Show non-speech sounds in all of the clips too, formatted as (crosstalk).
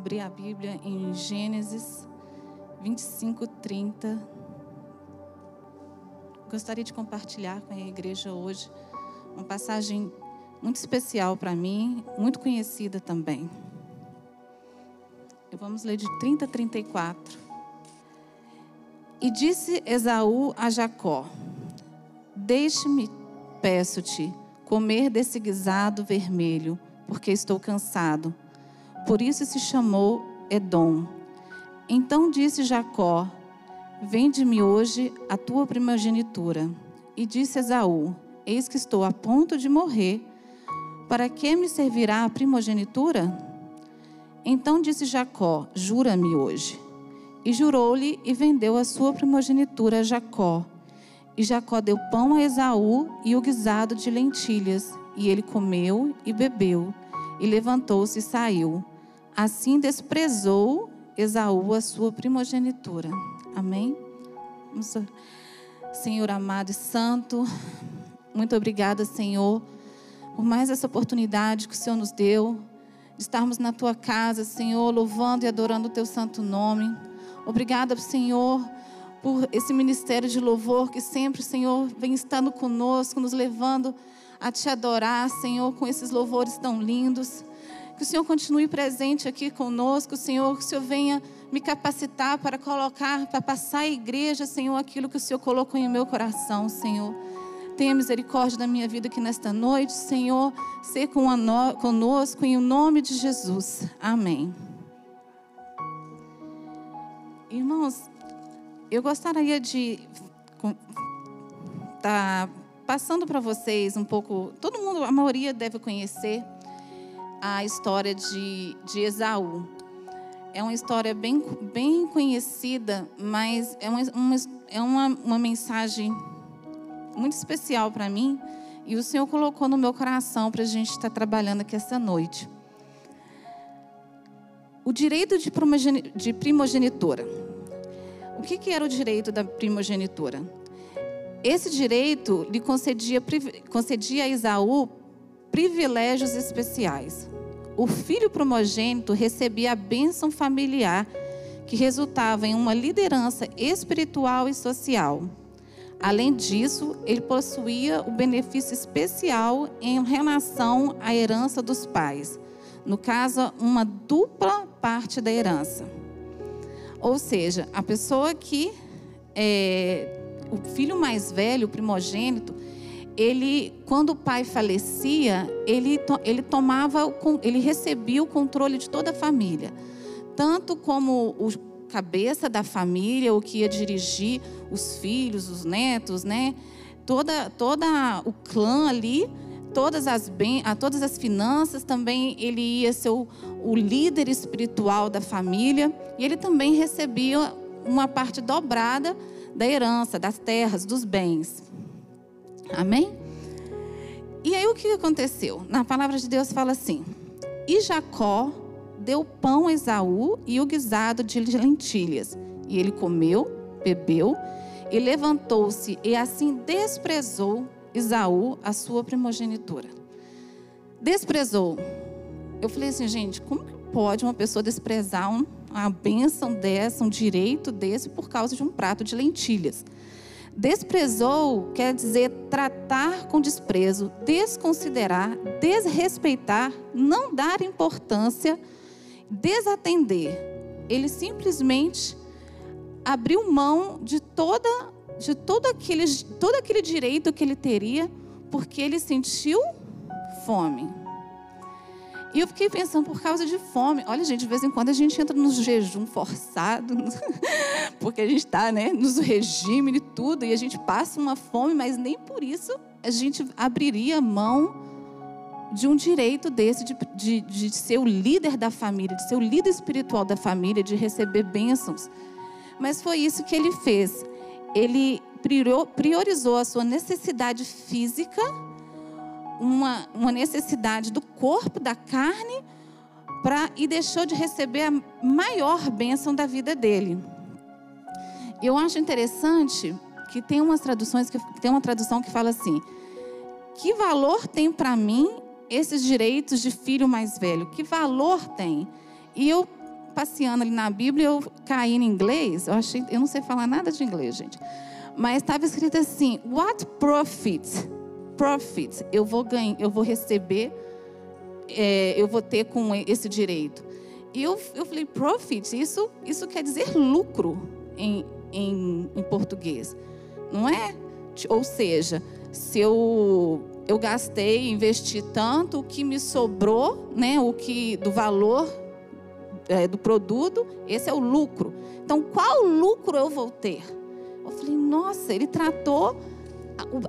abrir a Bíblia em Gênesis 25, 30. Gostaria de compartilhar com a igreja hoje uma passagem muito especial para mim, muito conhecida também. Vamos ler de 30 a 34. E disse Esaú a Jacó: Deixe-me, peço-te, comer desse guisado vermelho, porque estou cansado. Por isso se chamou Edom. Então disse Jacó: Vende-me hoje a tua primogenitura. E disse Esaú: Eis que estou a ponto de morrer. Para que me servirá a primogenitura? Então disse Jacó: Jura-me hoje. E jurou-lhe e vendeu a sua primogenitura a Jacó. E Jacó deu pão a Esaú e o guisado de lentilhas. E ele comeu e bebeu. E levantou-se e saiu. Assim desprezou Esaú a sua primogenitura. Amém? Senhor amado e santo, muito obrigada, Senhor, por mais essa oportunidade que o Senhor nos deu de estarmos na tua casa, Senhor, louvando e adorando o teu santo nome. Obrigada, Senhor, por esse ministério de louvor que sempre, Senhor, vem estando conosco, nos levando a te adorar, Senhor, com esses louvores tão lindos. Que o Senhor continue presente aqui conosco, Senhor, que o Senhor venha me capacitar para colocar, para passar à igreja, Senhor, aquilo que o Senhor colocou em meu coração, Senhor. Tenha misericórdia da minha vida aqui nesta noite, Senhor. Ser conosco em nome de Jesus. Amém. Irmãos, eu gostaria de estar tá passando para vocês um pouco. Todo mundo, a maioria deve conhecer a história de, de Esaú. É uma história bem, bem conhecida, mas é uma, uma é uma, uma mensagem muito especial para mim e o Senhor colocou no meu coração para a gente estar trabalhando aqui essa noite. O direito de primogenitura. O que, que era o direito da primogenitura? Esse direito lhe concedia, concedia a Isaú privilégios especiais. O filho primogênito recebia a bênção familiar, que resultava em uma liderança espiritual e social. Além disso, ele possuía o benefício especial em relação à herança dos pais. No caso, uma dupla parte da herança. Ou seja, a pessoa que é, o filho mais velho, o primogênito, ele, quando o pai falecia, ele, ele tomava, ele recebia o controle de toda a família, tanto como o cabeça da família, o que ia dirigir os filhos, os netos, né? Toda, toda o clã ali, todas as bem, a todas as finanças também ele ia ser o, o líder espiritual da família e ele também recebia uma parte dobrada da herança, das terras, dos bens. Amém? E aí o que aconteceu? Na palavra de Deus fala assim: E Jacó deu pão a Esaú e o guisado de lentilhas. E ele comeu, bebeu e levantou-se e assim desprezou Esaú a sua primogenitura. Desprezou. Eu falei assim, gente, como que pode uma pessoa desprezar um, uma bênção dessa, um direito desse, por causa de um prato de lentilhas? Desprezou quer dizer tratar com desprezo, desconsiderar, desrespeitar, não dar importância, desatender. Ele simplesmente abriu mão de toda de todo aquele, todo aquele direito que ele teria, porque ele sentiu fome. E eu fiquei pensando, por causa de fome. Olha, gente, de vez em quando a gente entra nos jejum forçado, (laughs) porque a gente está né, nos regime e tudo, e a gente passa uma fome, mas nem por isso a gente abriria mão de um direito desse, de, de, de ser o líder da família, de ser o líder espiritual da família, de receber bênçãos. Mas foi isso que ele fez. Ele priorizou a sua necessidade física uma, uma necessidade do corpo, da carne, pra, e deixou de receber a maior bênção da vida dele. Eu acho interessante que tem umas traduções que tem uma tradução que fala assim: que valor tem para mim esses direitos de filho mais velho? Que valor tem? E eu passeando ali na Bíblia, eu caí em inglês. Eu achei, eu não sei falar nada de inglês, gente. Mas estava escrito assim: What profit? Profit. Eu vou ganhar, eu vou receber, é, eu vou ter com esse direito. E eu, eu falei, profit, isso, isso quer dizer lucro em, em, em português, não é? Ou seja, se eu eu gastei, investi tanto, o que me sobrou, né, o que do valor é, do produto, esse é o lucro. Então, qual lucro eu vou ter? Eu falei, nossa, ele tratou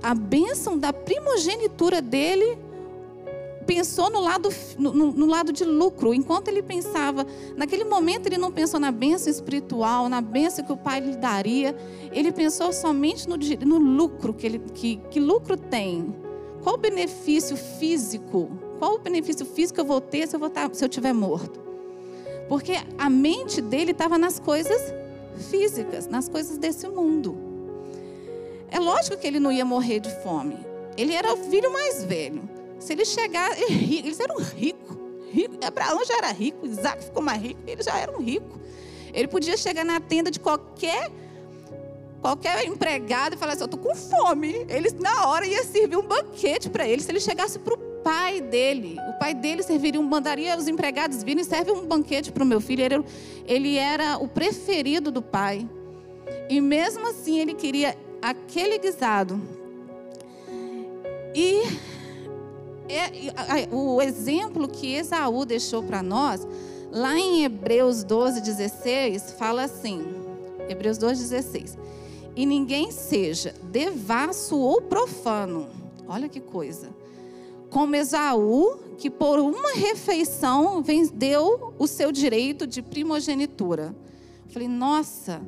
a, bênção da primogenitura dele pensou no lado, no, no, lado de lucro. Enquanto ele pensava, naquele momento ele não pensou na bênção espiritual, na bênção que o pai lhe daria. Ele pensou somente no, no lucro que ele, que, que lucro tem. Qual o benefício físico? Qual o benefício físico que eu vou ter se eu, vou estar, tá, se eu estiver morto? Porque a mente dele estava nas coisas físicas, nas coisas desse mundo. É lógico que ele não ia morrer de fome. Ele era o filho mais velho. Se ele chegar, eles eram ricos. Rico. Abraão já era rico, Isaac ficou mais rico, eles já eram ricos. Ele podia chegar na tenda de qualquer qualquer empregado e falar assim: Eu estou com fome. Eles, na hora, ia servir um banquete para ele. Se ele chegasse para o pai dele, o pai dele serviria, mandaria os empregados virem e serve um banquete para o meu filho. Ele, ele era o preferido do pai. E mesmo assim, ele queria aquele guisado. E é, o exemplo que Esaú deixou para nós, lá em Hebreus 12, 16, fala assim: Hebreus 12, 16 e ninguém seja devasso ou profano. Olha que coisa. Como Esaú, que por uma refeição vendeu o seu direito de primogenitura. Falei, nossa,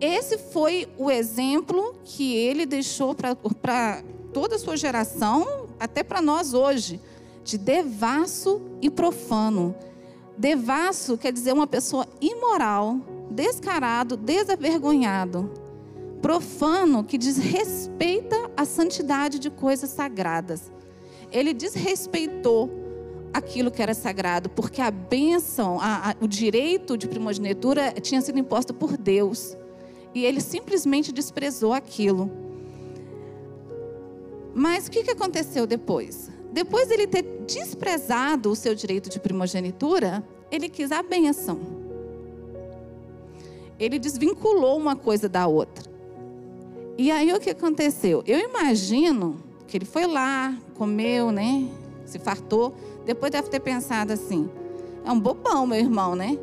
esse foi o exemplo que ele deixou para toda a sua geração, até para nós hoje, de devasso e profano. Devasso quer dizer uma pessoa imoral, descarado, desavergonhado profano que desrespeita a santidade de coisas sagradas. Ele desrespeitou aquilo que era sagrado, porque a bênção, a, a, o direito de primogenitura tinha sido imposto por Deus. E ele simplesmente desprezou aquilo. Mas o que, que aconteceu depois? Depois de ele ter desprezado o seu direito de primogenitura, ele quis a bênção. Ele desvinculou uma coisa da outra. E aí o que aconteceu? Eu imagino que ele foi lá, comeu, né? Se fartou. Depois deve ter pensado assim: é um bobão, meu irmão, né?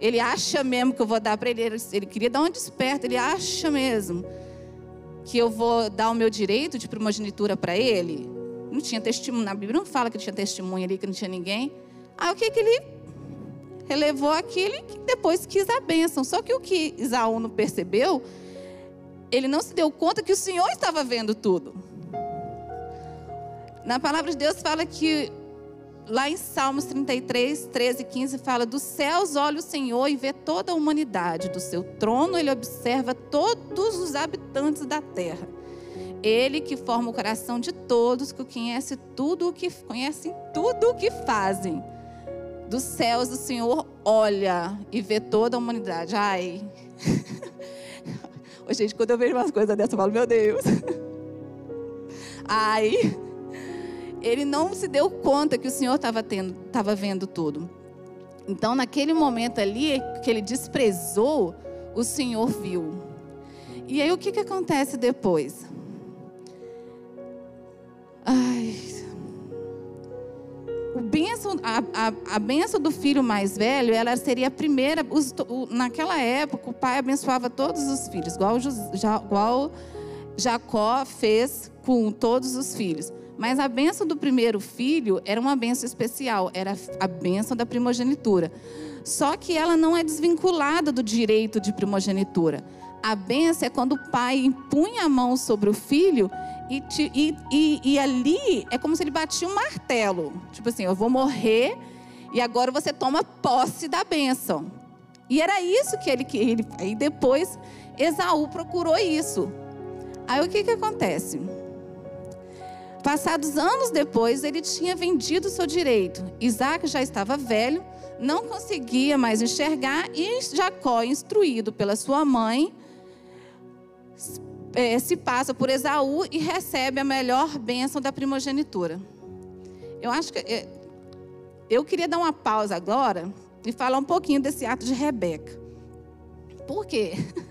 Ele acha mesmo que eu vou dar para ele. Ele queria dar uma desperta. Ele acha mesmo que eu vou dar o meu direito de primogenitura para ele. Não tinha testemunho. Na Bíblia não fala que tinha testemunho ali, que não tinha ninguém. Aí o que, que ele relevou aquilo e depois quis a bênção. Só que o que Isaú não percebeu ele não se deu conta que o Senhor estava vendo tudo. Na palavra de Deus fala que, lá em Salmos 33, 13 e 15, fala: Dos céus olha o Senhor e vê toda a humanidade, do seu trono ele observa todos os habitantes da terra. Ele que forma o coração de todos, que conhece tudo o que conhece tudo o que fazem. Dos céus o Senhor olha e vê toda a humanidade. Ai. (laughs) Ô, gente, quando eu vejo umas coisas dessas, eu falo, meu Deus. (laughs) Aí, ele não se deu conta que o Senhor estava vendo tudo. Então, naquele momento ali, que ele desprezou, o Senhor viu. E aí, o que, que acontece depois? Ai, o benção, a, a, a benção do filho mais velho, ela seria a primeira. Os, o, naquela época, o pai abençoava todos os filhos, igual, igual Jacó fez com todos os filhos. Mas a benção do primeiro filho era uma benção especial, era a benção da primogenitura. Só que ela não é desvinculada do direito de primogenitura. A benção é quando o pai impunha a mão sobre o filho e, te, e, e, e, ali é como se ele batia um martelo. Tipo assim, eu vou morrer e agora você toma posse da bênção. E era isso que ele queria. Aí depois Esaú procurou isso. Aí o que, que acontece? Passados anos depois, ele tinha vendido seu direito. Isaac já estava velho, não conseguia mais enxergar, e Jacó, instruído pela sua mãe, é, se passa por Esaú e recebe a melhor bênção da primogenitura. Eu acho que. É, eu queria dar uma pausa agora e falar um pouquinho desse ato de Rebeca. Por quê? (laughs)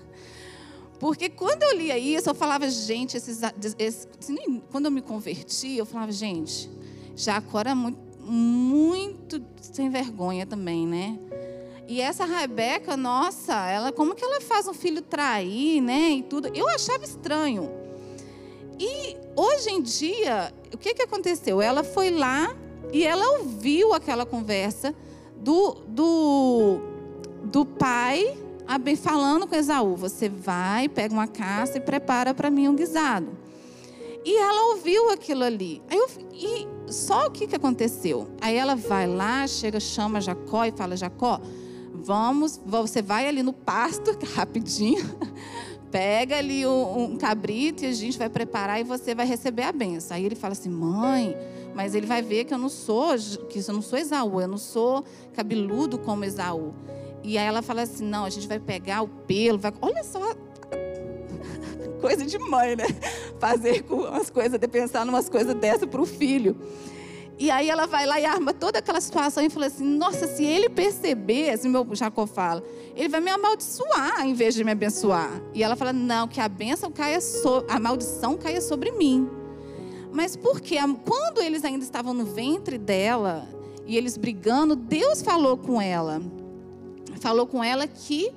Porque quando eu lia isso, eu falava, gente, esses, esses, quando eu me converti, eu falava, gente, Jacó era muito, muito sem vergonha também, né? E essa Rebeca, nossa, ela como que ela faz um filho trair, né? E tudo. Eu achava estranho. E hoje em dia, o que, que aconteceu? Ela foi lá e ela ouviu aquela conversa do, do, do pai falando com Esaú: Você vai, pega uma caça e prepara para mim um guisado. E ela ouviu aquilo ali. Eu, e só o que, que aconteceu? Aí ela vai lá, chega, chama Jacó e fala: Jacó, vamos, você vai ali no pasto, (laughs) rapidinho, pega ali um, um cabrito e a gente vai preparar e você vai receber a benção. Aí ele fala assim: Mãe, mas ele vai ver que eu não sou, que eu não sou Esaú, eu não sou cabeludo como Esaú. E aí ela fala assim: não, a gente vai pegar o pelo, vai... olha só. (laughs) Coisa de mãe, né? (laughs) Fazer com as coisas, de pensar em umas coisas dessa para o filho. E aí ela vai lá e arma toda aquela situação e fala assim: Nossa, se ele perceber, assim meu Jacó fala, ele vai me amaldiçoar em vez de me abençoar. E ela fala: Não, que a bênção caia a maldição caia sobre mim. Mas por quê? Quando eles ainda estavam no ventre dela e eles brigando, Deus falou com ela falou com ela que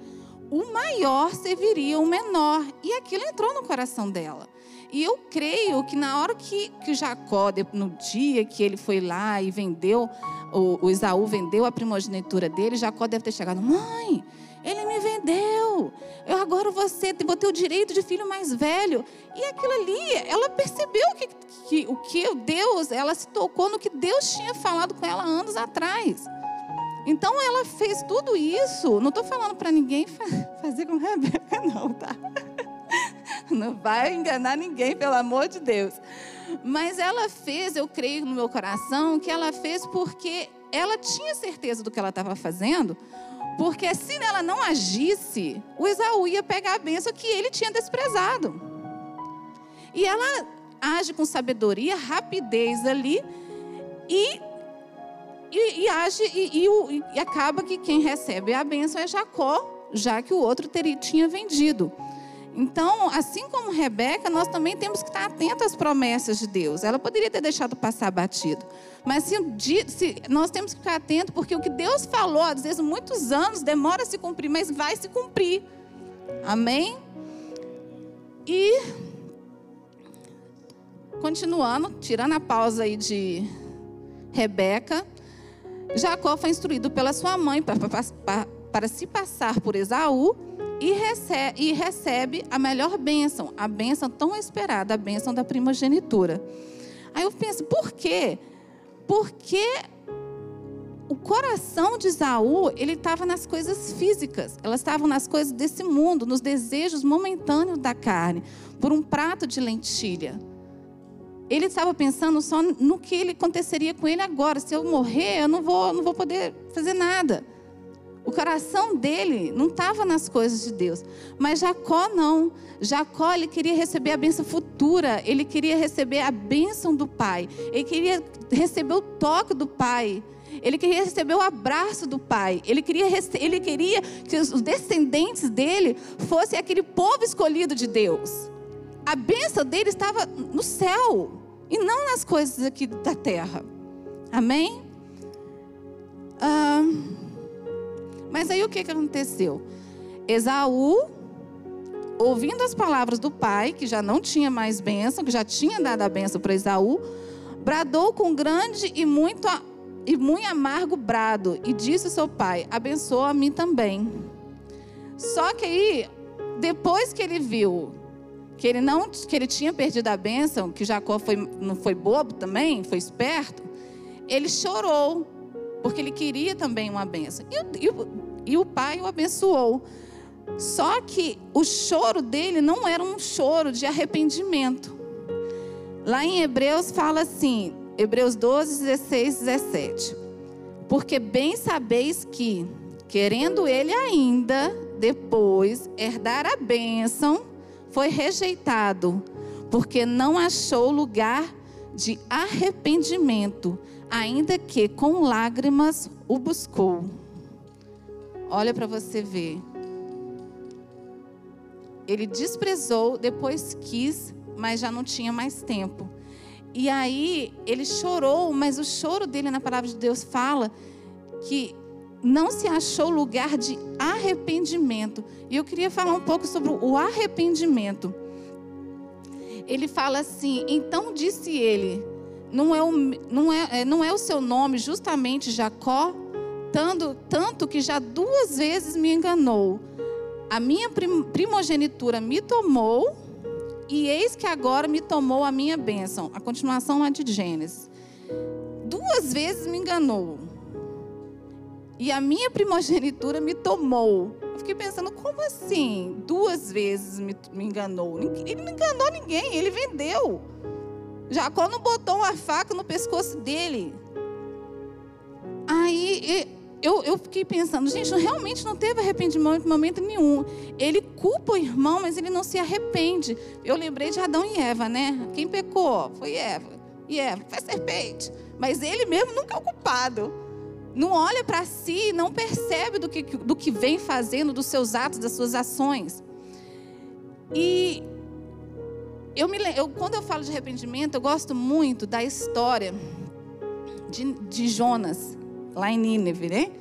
o maior serviria o menor. E aquilo entrou no coração dela. E eu creio que na hora que, que Jacó, no dia que ele foi lá e vendeu, o, o Isaú vendeu a primogenitura dele, Jacó deve ter chegado, mãe, ele me vendeu. Eu agora ser, vou ter o direito de filho mais velho. E aquilo ali, ela percebeu que, que o que Deus, ela se tocou no que Deus tinha falado com ela anos atrás. Então ela fez tudo isso. Não estou falando para ninguém (laughs) fazer com Rebeca, não, tá? (laughs) Não vai enganar ninguém, pelo amor de Deus. Mas ela fez, eu creio no meu coração, que ela fez porque ela tinha certeza do que ela estava fazendo. Porque se ela não agisse, o Esaú ia pegar a benção que ele tinha desprezado. E ela age com sabedoria, rapidez ali e e, e age e, e, e, acaba que quem recebe a bênção é Jacó, já que o outro teria, tinha vendido. Então, assim como Rebeca, nós também temos que estar atentos às promessas de Deus. Ela poderia ter deixado passar batido. Mas se, se, nós temos que ficar atentos, porque o que Deus falou, às vezes muitos anos, demora a se cumprir, mas vai se cumprir. Amém? E continuando, tirando a pausa aí de Rebeca, Jacó foi instruído pela sua mãe para, para, para se passar por Esaú e recebe, e recebe a melhor bênção, a bênção tão esperada, a bênção da primogenitura. Aí eu penso, por quê? Porque o coração de Esaú, ele estava nas coisas físicas, elas estavam nas coisas desse mundo, nos desejos momentâneos da carne, por um prato de lentilha. Ele estava pensando só no que ele aconteceria com ele agora. Se eu morrer, eu não vou, não vou poder fazer nada. O coração dele não estava nas coisas de Deus. Mas Jacó não. Jacó ele queria receber a bênção futura. Ele queria receber a bênção do pai. Ele queria receber o toque do pai. Ele queria receber o abraço do pai. Ele queria, ele queria que os descendentes dele fossem aquele povo escolhido de Deus. A bênção dele estava no céu e não nas coisas aqui da terra. Amém? Ah, mas aí o que, que aconteceu? Esaú, ouvindo as palavras do pai, que já não tinha mais bênção, que já tinha dado a bênção para Esaú, bradou com grande e muito, e muito amargo brado e disse ao seu pai: Abençoa a mim também. Só que aí, depois que ele viu que ele não que ele tinha perdido a bênção, que Jacó foi, não foi bobo também, foi esperto, ele chorou, porque ele queria também uma bênção. E, e, e o pai o abençoou. Só que o choro dele não era um choro de arrependimento. Lá em Hebreus fala assim, Hebreus 12, 16, 17. Porque bem sabeis que, querendo ele ainda depois herdar a bênção, foi rejeitado, porque não achou lugar de arrependimento, ainda que com lágrimas o buscou. Olha para você ver. Ele desprezou, depois quis, mas já não tinha mais tempo. E aí ele chorou, mas o choro dele na palavra de Deus fala que não se achou lugar de arrependimento. E eu queria falar um pouco sobre o arrependimento. Ele fala assim: então disse ele, não é o, não é, é não é o seu nome justamente Jacó? Tanto, tanto que já duas vezes me enganou. A minha primogenitura me tomou, e eis que agora me tomou a minha bênção. A continuação é de Gênesis. Duas vezes me enganou. E a minha primogenitura me tomou. Eu fiquei pensando, como assim? Duas vezes me, me enganou. Ele não enganou ninguém, ele vendeu. Jacó não botou uma faca no pescoço dele. Aí eu, eu fiquei pensando, gente, realmente não teve arrependimento em momento nenhum. Ele culpa o irmão, mas ele não se arrepende. Eu lembrei de Adão e Eva, né? Quem pecou? Foi Eva. E Eva, foi serpente. Mas ele mesmo nunca é o culpado. Não olha para si, não percebe do que, do que vem fazendo, dos seus atos, das suas ações. E eu me, eu, quando eu falo de arrependimento, eu gosto muito da história de, de Jonas lá em Nínive, né?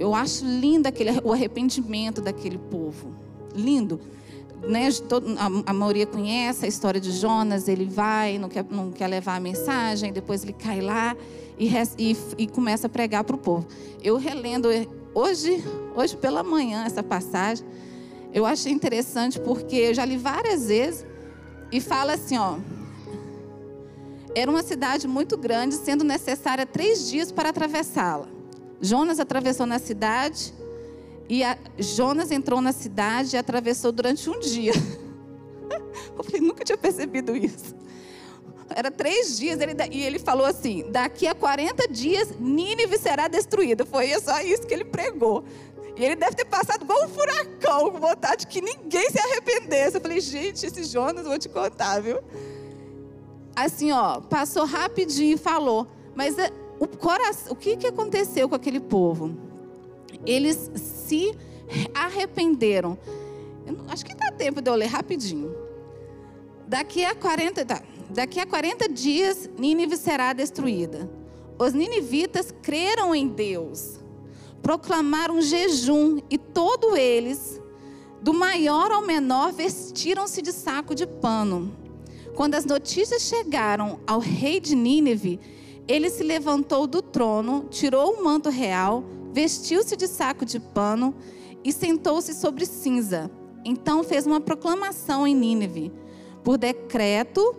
Eu acho lindo aquele, o arrependimento daquele povo. Lindo. Né? A, maioria conhece a história de Jonas. Ele vai, não quer, não quer levar a mensagem, depois ele cai lá e, e, e começa a pregar para o povo. Eu relendo hoje, hoje pela manhã essa passagem. Eu achei interessante porque eu já li várias vezes e fala assim, ó. Era uma cidade muito grande, sendo necessária três dias para atravessá-la. Jonas atravessou na cidade e Jonas entrou na cidade e atravessou durante um dia. (laughs) Eu falei, nunca tinha percebido isso. Era três dias ele, e ele falou assim: daqui a 40 dias Nínive será destruída. Foi só isso que ele pregou. E ele deve ter passado igual um furacão, com vontade que ninguém se arrependesse. Eu falei, gente, esse Jonas, vou te contar, viu? assim, ó, passou rapidinho e falou. Mas é, o, coração, o que, que aconteceu com aquele povo? Eles se arrependeram. acho que dá tempo de eu ler rapidinho. Daqui a 40, tá, daqui a 40 dias, Nínive será destruída. Os ninivitas creram em Deus, proclamaram jejum e todos eles, do maior ao menor, vestiram-se de saco de pano. Quando as notícias chegaram ao rei de Nínive, ele se levantou do trono, tirou o manto real, vestiu-se de saco de pano e sentou-se sobre cinza. Então fez uma proclamação em Nínive: por decreto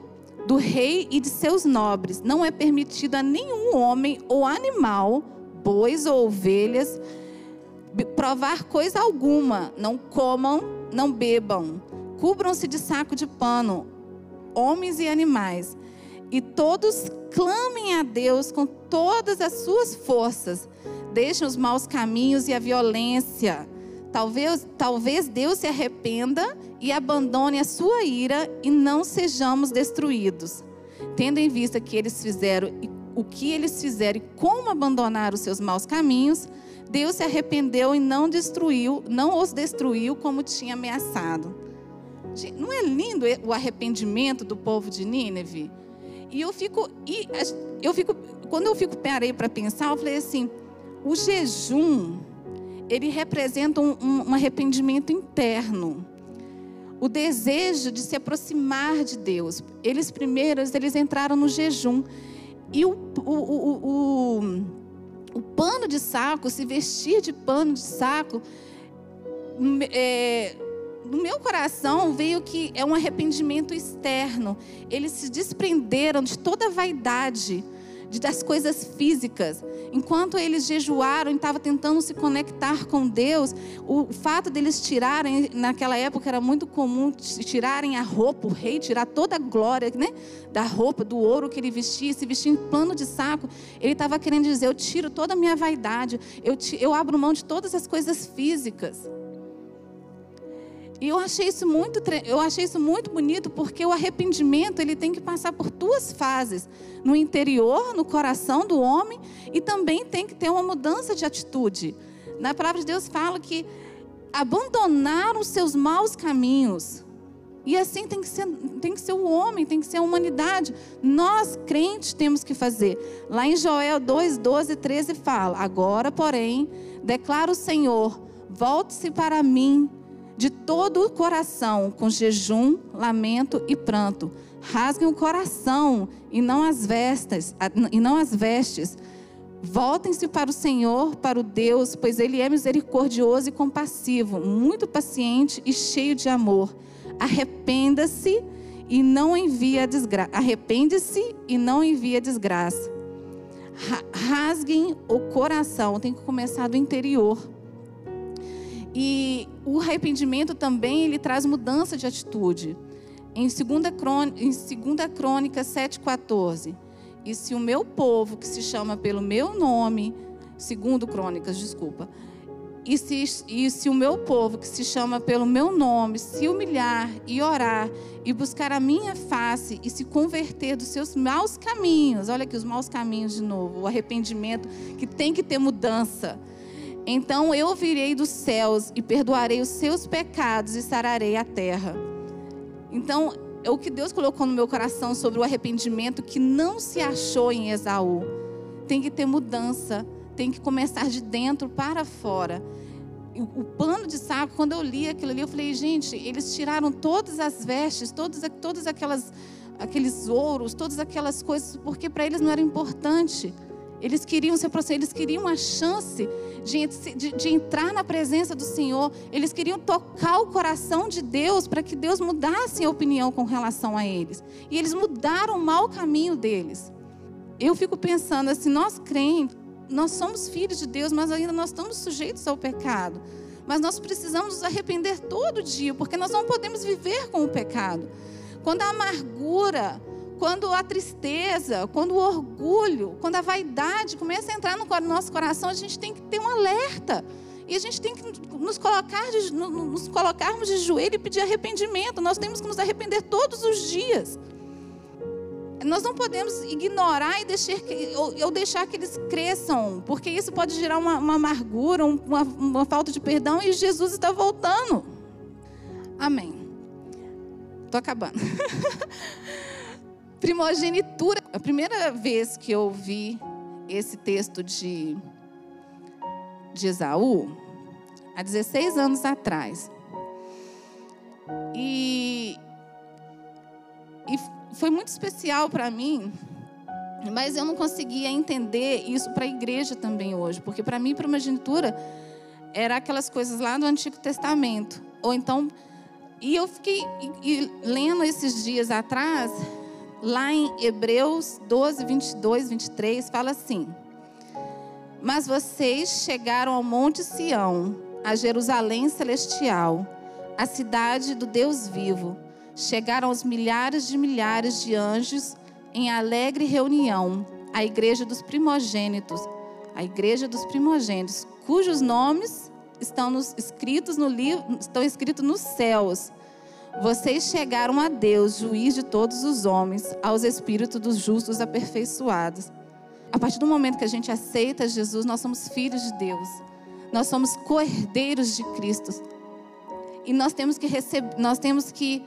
do rei e de seus nobres, não é permitido a nenhum homem ou animal, bois ou ovelhas, provar coisa alguma. Não comam, não bebam. Cubram-se de saco de pano homens e animais, e todos clamem a Deus com todas as suas forças. Deixem os maus caminhos e a violência. Talvez, talvez Deus se arrependa e abandone a sua ira e não sejamos destruídos. Tendo em vista que eles fizeram o que eles fizeram e como abandonaram os seus maus caminhos, Deus se arrependeu e não destruiu, não os destruiu como tinha ameaçado. Não é lindo o arrependimento do povo de Nínive? E eu fico, e eu fico, quando eu fico parei para pensar, eu falei assim, o jejum ele representa um, um, arrependimento interno, o desejo de se aproximar de Deus. Eles primeiros eles entraram no jejum e o, o, o, o, o pano de saco, se vestir de pano de saco, é, no meu coração veio que é um arrependimento externo. Eles se desprenderam de toda a vaidade, das coisas físicas. Enquanto eles jejuaram e estavam tentando se conectar com Deus, o fato deles tirarem, naquela época era muito comum tirarem a roupa, o rei tirar toda a glória né, da roupa, do ouro que ele vestia, se vestia em plano de saco. Ele estava querendo dizer: eu tiro toda a minha vaidade, eu, eu abro mão de todas as coisas físicas. E eu achei isso muito, eu achei isso muito bonito porque o arrependimento ele tem que passar por duas fases, no interior, no coração do homem, e também tem que ter uma mudança de atitude. Na palavra de Deus fala que abandonar os seus maus caminhos. E assim tem que ser, tem que ser o homem, tem que ser a humanidade. Nós, crentes, temos que fazer. Lá em Joel 2, 12 e 13 fala: Agora, porém, declara o Senhor: volte-se para mim de todo o coração, com jejum, lamento e pranto. Rasguem o coração e não as vestes, e não as vestes. Voltem-se para o Senhor, para o Deus, pois ele é misericordioso e compassivo, muito paciente e cheio de amor. Arrependa-se e não envia desgraça. Arrepende-se e não envia desgraça. Rasguem o coração, tem que começar do interior. E o arrependimento também ele traz mudança de atitude. Em 2 Crônica, em 2 Crônica 7,14. E se o meu povo, que se chama pelo meu nome, segundo Crônicas, desculpa. E se, e se o meu povo, que se chama pelo meu nome, se humilhar e orar e buscar a minha face e se converter dos seus maus caminhos, olha aqui os maus caminhos de novo, o arrependimento que tem que ter mudança então eu ouvirei dos céus e perdoarei os seus pecados e sararei a terra. Então, é o que Deus colocou no meu coração sobre o arrependimento que não se achou em Esaú. Tem que ter mudança, tem que começar de dentro para fora. O, pano de saco, quando eu li aquilo ali, eu falei, gente, eles tiraram todas as vestes, todas, todas aquelas aqueles ouros, todas aquelas coisas, porque para eles não era importante. Eles queriam se aproximar, eles queriam a chance de, de, de, entrar na presença do Senhor. Eles queriam tocar o coração de Deus para que Deus mudasse a opinião com relação a eles. E eles mudaram o mau caminho deles. Eu fico pensando assim, nós crentes, nós somos filhos de Deus, mas ainda nós estamos sujeitos ao pecado. Mas nós precisamos nos arrepender todo dia, porque nós não podemos viver com o pecado. Quando a amargura, quando a tristeza, quando o orgulho, quando a vaidade começa a entrar no nosso coração, a gente tem que ter um alerta. E a gente tem que nos, colocar de, nos colocarmos de joelho e pedir arrependimento. Nós temos que nos arrepender todos os dias. Nós não podemos ignorar e deixar que, ou, ou deixar que eles cresçam, porque isso pode gerar uma, uma amargura, uma, uma falta de perdão, e Jesus está voltando. Amém. Estou acabando. (laughs) Primogenitura. A primeira vez que eu vi esse texto de, de Esaú, há 16 anos atrás. E, e foi muito especial para mim, mas eu não conseguia entender isso para a igreja também hoje, porque para mim, primogenitura era aquelas coisas lá do Antigo Testamento. Ou então, e eu fiquei e, e, lendo esses dias atrás, lá em Hebreus 12, 22, 23, fala assim: Mas vocês chegaram ao Monte Sião, a Jerusalém celestial, a cidade do Deus vivo. Chegaram aos milhares de milhares de anjos em alegre reunião, a igreja dos primogênitos, a igreja dos primogênitos, cujos nomes estão nos, escritos no livro, estão escritos nos céus. Vocês chegaram a Deus, juiz de todos os homens, aos espíritos dos justos aperfeiçoados. A partir do momento que a gente aceita Jesus, nós somos filhos de Deus. Nós somos cordeiros de Cristo. E nós temos que receber, nós temos que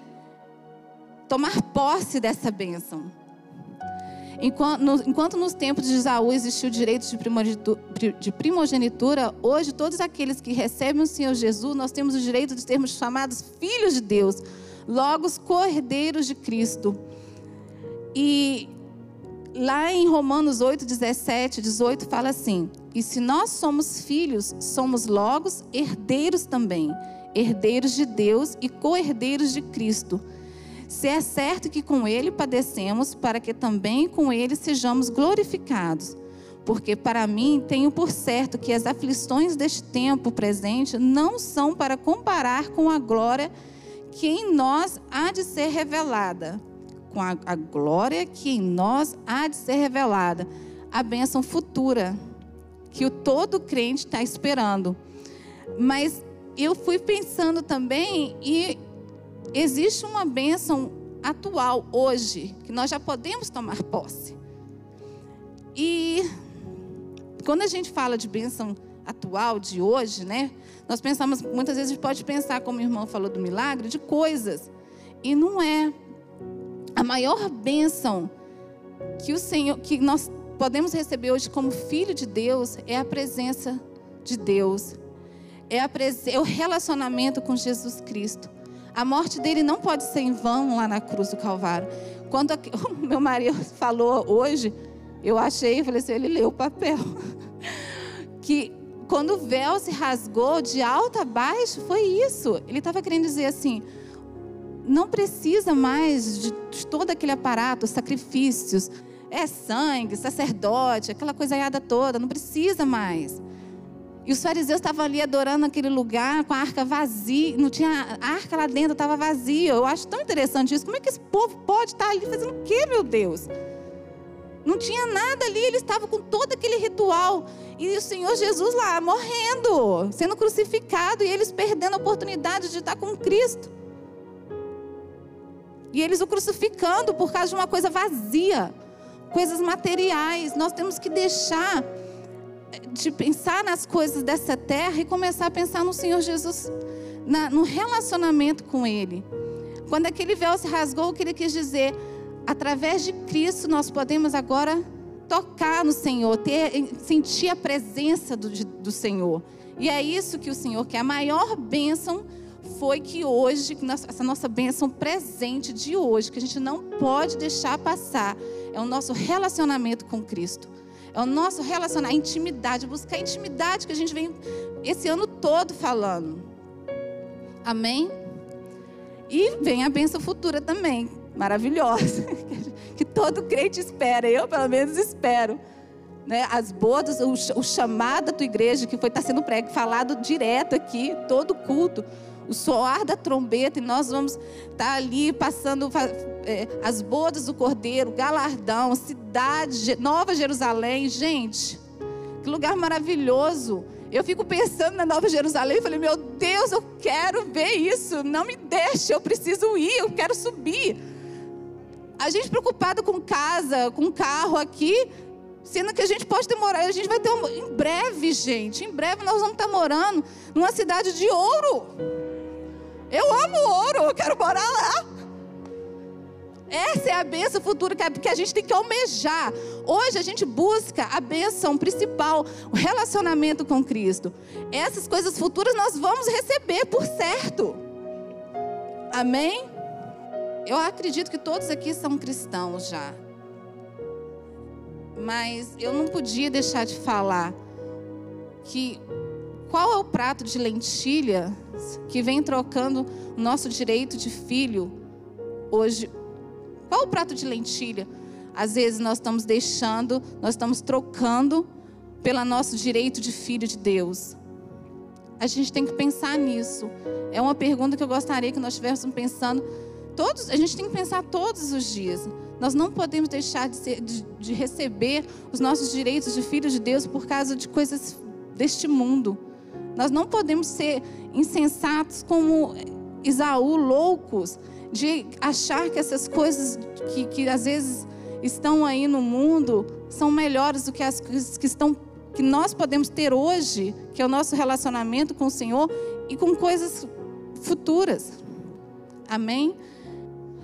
tomar posse dessa bênção. Enquanto, no, enquanto nos tempos de Isaú existiu o direito de primogenitura, hoje todos aqueles que recebem o Senhor Jesus, nós temos o direito de sermos chamados filhos de Deus, logo os cordeiros de Cristo. E lá em Romanos 8, 17, 18, fala assim: E se nós somos filhos, somos logo herdeiros também, herdeiros de Deus e co-herdeiros de Cristo Se é certo que com ele padecemos, para que também com ele sejamos glorificados. Porque para mim tenho por certo que as aflições deste tempo presente não são para comparar com a glória que em nós há de ser revelada. Com a, a glória que em nós há de ser revelada. A bênção futura que o todo crente está esperando. Mas eu fui pensando também e existe uma bênção atual hoje que nós já podemos tomar posse. E quando a gente fala de bênção atual de hoje, né? Nós pensamos, muitas vezes a gente pode pensar, como o irmão falou do milagre, de coisas. E não é. A maior bênção que o Senhor, que nós podemos receber hoje como filho de Deus é a presença de Deus. É, a é o relacionamento com Jesus Cristo. A morte dele não pode ser em vão lá na cruz do Calvário. Quando (laughs) o meu marido falou hoje, eu achei, eu falei assim, ele leu o papel. (laughs) Que quando o véu se rasgou de alto a baixo, foi isso. Ele estava querendo dizer assim: não precisa mais de todo aquele aparato, sacrifícios, é sangue, sacerdote, aquela coisaiada toda, não precisa mais. E os fariseus estavam ali adorando aquele lugar com a arca vazia, não tinha arca lá dentro, estava vazia. Eu acho tão interessante isso. Como é que esse povo pode estar ali fazendo o quê, meu Deus? Não tinha nada ali, eles estavam com todo aquele ritual. E o Senhor Jesus lá, morrendo, sendo crucificado, e eles perdendo a oportunidade de estar com Cristo. E eles o crucificando por causa de uma coisa vazia, coisas materiais. Nós temos que deixar de pensar nas coisas dessa terra e começar a pensar no Senhor Jesus, na, no relacionamento com Ele. Quando aquele véu se rasgou, o que ele quis dizer? através de Cristo nós podemos agora tocar no Senhor, ter, sentir a presença do, do Senhor. E é isso que o Senhor quer. A maior bênção foi que hoje, essa nossa bênção presente de hoje, que a gente não pode deixar passar, é o nosso relacionamento com Cristo. É o nosso relacionamento, a intimidade, buscar a intimidade que a gente vem esse ano todo falando. Amém? E vem a bênção futura também, maravilhosa, (laughs) que todo crente espera, eu pelo menos espero. Né? As bodas, o, o chamado da tua igreja, que foi estar tá sendo prego, falado direto aqui, todo culto, o soar da trombeta, e nós vamos estar tá ali passando é, as bodas do cordeiro, galardão, cidade, Nova Jerusalém, gente, que lugar maravilhoso. Eu fico pensando na Nova Jerusalém e falei, meu Deus, eu quero ver isso, não me deixe, eu preciso ir, eu quero subir. A gente preocupado com casa, com carro aqui, sendo que a gente pode demorar, a gente vai ter um, em breve, gente, em breve nós vamos estar morando numa cidade de ouro. Eu amo ouro, eu quero morar lá. Essa é a bênção futura que a gente tem que almejar. Hoje a gente busca a bênção principal, o relacionamento com Cristo. Essas coisas futuras nós vamos receber por certo. Amém? Eu acredito que todos aqui são cristãos já. Mas eu não podia deixar de falar que qual é o prato de lentilha que vem trocando o nosso direito de filho hoje? Qual é o prato de lentilha? Às vezes nós estamos deixando, nós estamos trocando pelo nosso direito de filho de Deus. A gente tem que pensar nisso. É uma pergunta que eu gostaria que nós estivéssemos pensando Todos, a gente tem que pensar todos os dias. Nós não podemos deixar de, ser, de, de receber os nossos direitos de filhos de Deus por causa de coisas deste mundo. Nós não podemos ser insensatos como Isaú, loucos, de achar que essas coisas que, que às vezes estão aí no mundo são melhores do que as que estão que nós podemos ter hoje, que é o nosso relacionamento com o Senhor e com coisas futuras. Amém?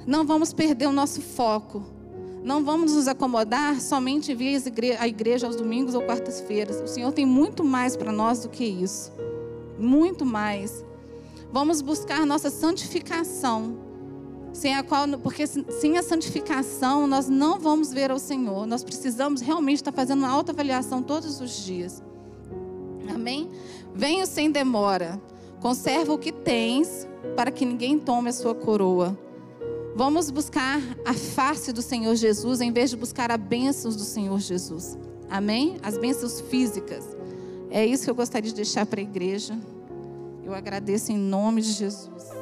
não vamos perder o nosso foco. Não vamos nos acomodar somente vir à igreja aos domingos ou quartas-feiras. O Senhor tem muito mais para nós do que isso. Muito mais. Vamos buscar nossa santificação. Sem a qual, porque sem a santificação nós não vamos ver ao Senhor. Nós precisamos realmente estar fazendo uma autoavaliação todos os dias. Amém? Venha sem demora. Conserva o que tens, para que ninguém tome a sua coroa. Vamos buscar a face do Senhor Jesus em vez de buscar as bênçãos do Senhor Jesus. Amém? As bênçãos físicas. É isso que eu gostaria de deixar para a igreja. Eu agradeço em nome de Jesus.